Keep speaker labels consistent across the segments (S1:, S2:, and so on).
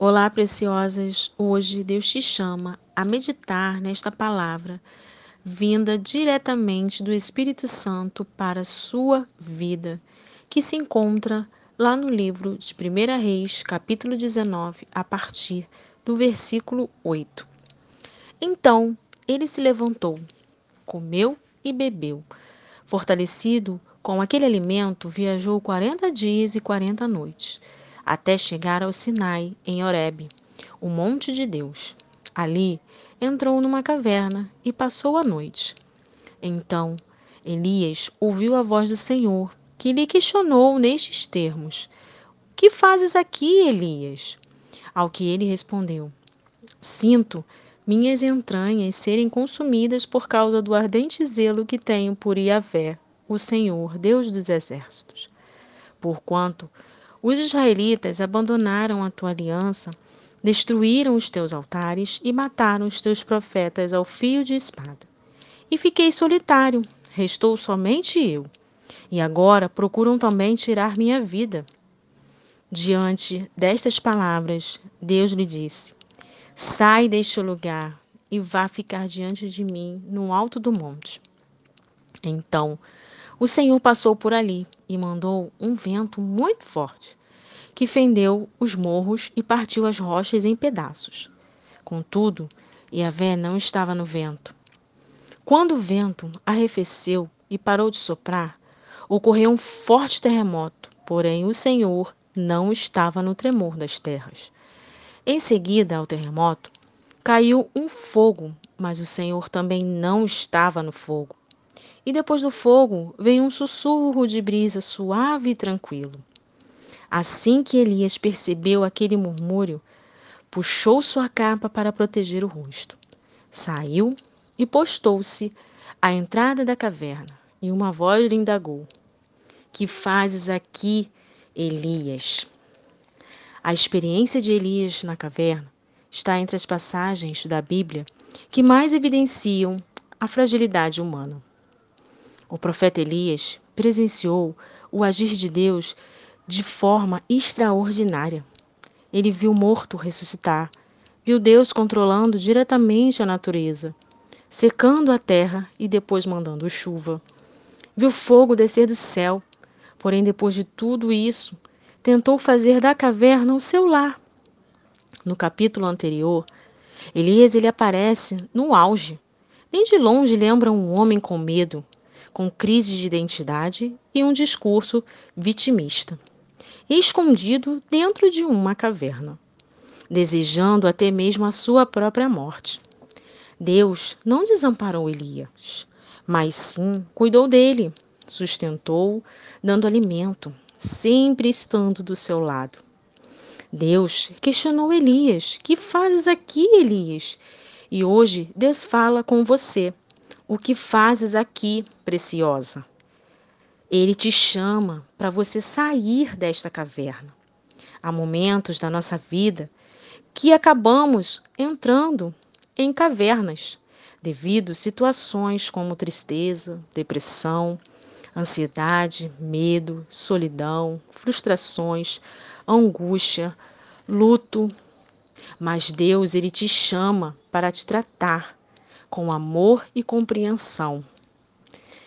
S1: Olá, preciosas! Hoje Deus te chama a meditar nesta palavra vinda diretamente do Espírito Santo para a sua vida, que se encontra lá no livro de 1 Reis, capítulo 19, a partir do versículo 8. Então ele se levantou, comeu e bebeu. Fortalecido com aquele alimento, viajou quarenta dias e quarenta noites até chegar ao Sinai, em Horebe, o monte de Deus. Ali entrou numa caverna e passou a noite. Então Elias ouviu a voz do Senhor, que lhe questionou nestes termos: Que fazes aqui, Elias? Ao que ele respondeu: Sinto minhas entranhas serem consumidas por causa do ardente zelo que tenho por Iavé, o Senhor, Deus dos exércitos. Porquanto os israelitas abandonaram a tua aliança, destruíram os teus altares e mataram os teus profetas ao fio de espada. E fiquei solitário, restou somente eu. E agora procuram também tirar minha vida. Diante destas palavras, Deus lhe disse: Sai deste lugar e vá ficar diante de mim no alto do monte. Então o Senhor passou por ali e mandou um vento muito forte, que fendeu os morros e partiu as rochas em pedaços. Contudo, Yahvé não estava no vento. Quando o vento arrefeceu e parou de soprar, ocorreu um forte terremoto, porém o Senhor não estava no tremor das terras. Em seguida ao terremoto, caiu um fogo, mas o Senhor também não estava no fogo. E depois do fogo veio um sussurro de brisa suave e tranquilo. Assim que Elias percebeu aquele murmúrio, puxou sua capa para proteger o rosto. Saiu e postou-se à entrada da caverna, e uma voz lhe indagou: Que fazes aqui, Elias? A experiência de Elias na caverna está entre as passagens da Bíblia que mais evidenciam a fragilidade humana. O profeta Elias presenciou o agir de Deus de forma extraordinária. Ele viu morto ressuscitar, viu Deus controlando diretamente a natureza, secando a terra e depois mandando chuva. Viu fogo descer do céu, porém, depois de tudo isso, tentou fazer da caverna o seu lar. No capítulo anterior, Elias ele aparece no auge. Nem de longe lembra um homem com medo, com crise de identidade e um discurso vitimista, escondido dentro de uma caverna, desejando até mesmo a sua própria morte. Deus não desamparou Elias, mas sim cuidou dele, sustentou, dando alimento, sempre estando do seu lado. Deus questionou Elias: Que fazes aqui, Elias? E hoje Deus fala com você o que fazes aqui, preciosa? Ele te chama para você sair desta caverna. Há momentos da nossa vida que acabamos entrando em cavernas devido a situações como tristeza, depressão, ansiedade, medo, solidão, frustrações, angústia, luto. Mas Deus, ele te chama para te tratar com amor e compreensão.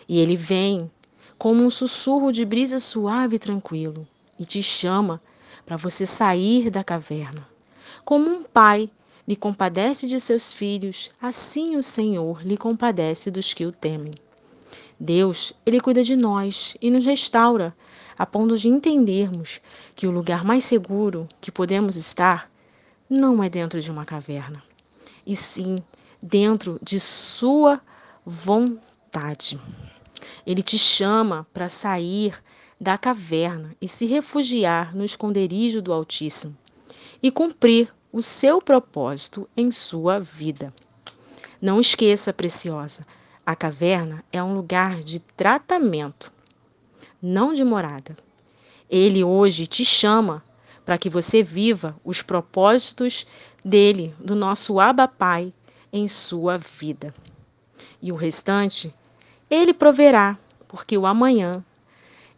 S1: E ele vem como um sussurro de brisa suave e tranquilo e te chama para você sair da caverna. Como um pai lhe compadece de seus filhos, assim o Senhor lhe compadece dos que o temem. Deus, ele cuida de nós e nos restaura, a ponto de entendermos que o lugar mais seguro que podemos estar não é dentro de uma caverna, e sim dentro de sua vontade. Ele te chama para sair da caverna e se refugiar no esconderijo do Altíssimo e cumprir o seu propósito em sua vida. Não esqueça, preciosa, a caverna é um lugar de tratamento, não de morada. Ele hoje te chama para que você viva os propósitos dele, do nosso Abba Pai, em sua vida. E o restante ele proverá, porque o amanhã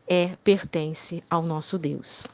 S1: é pertence ao nosso Deus.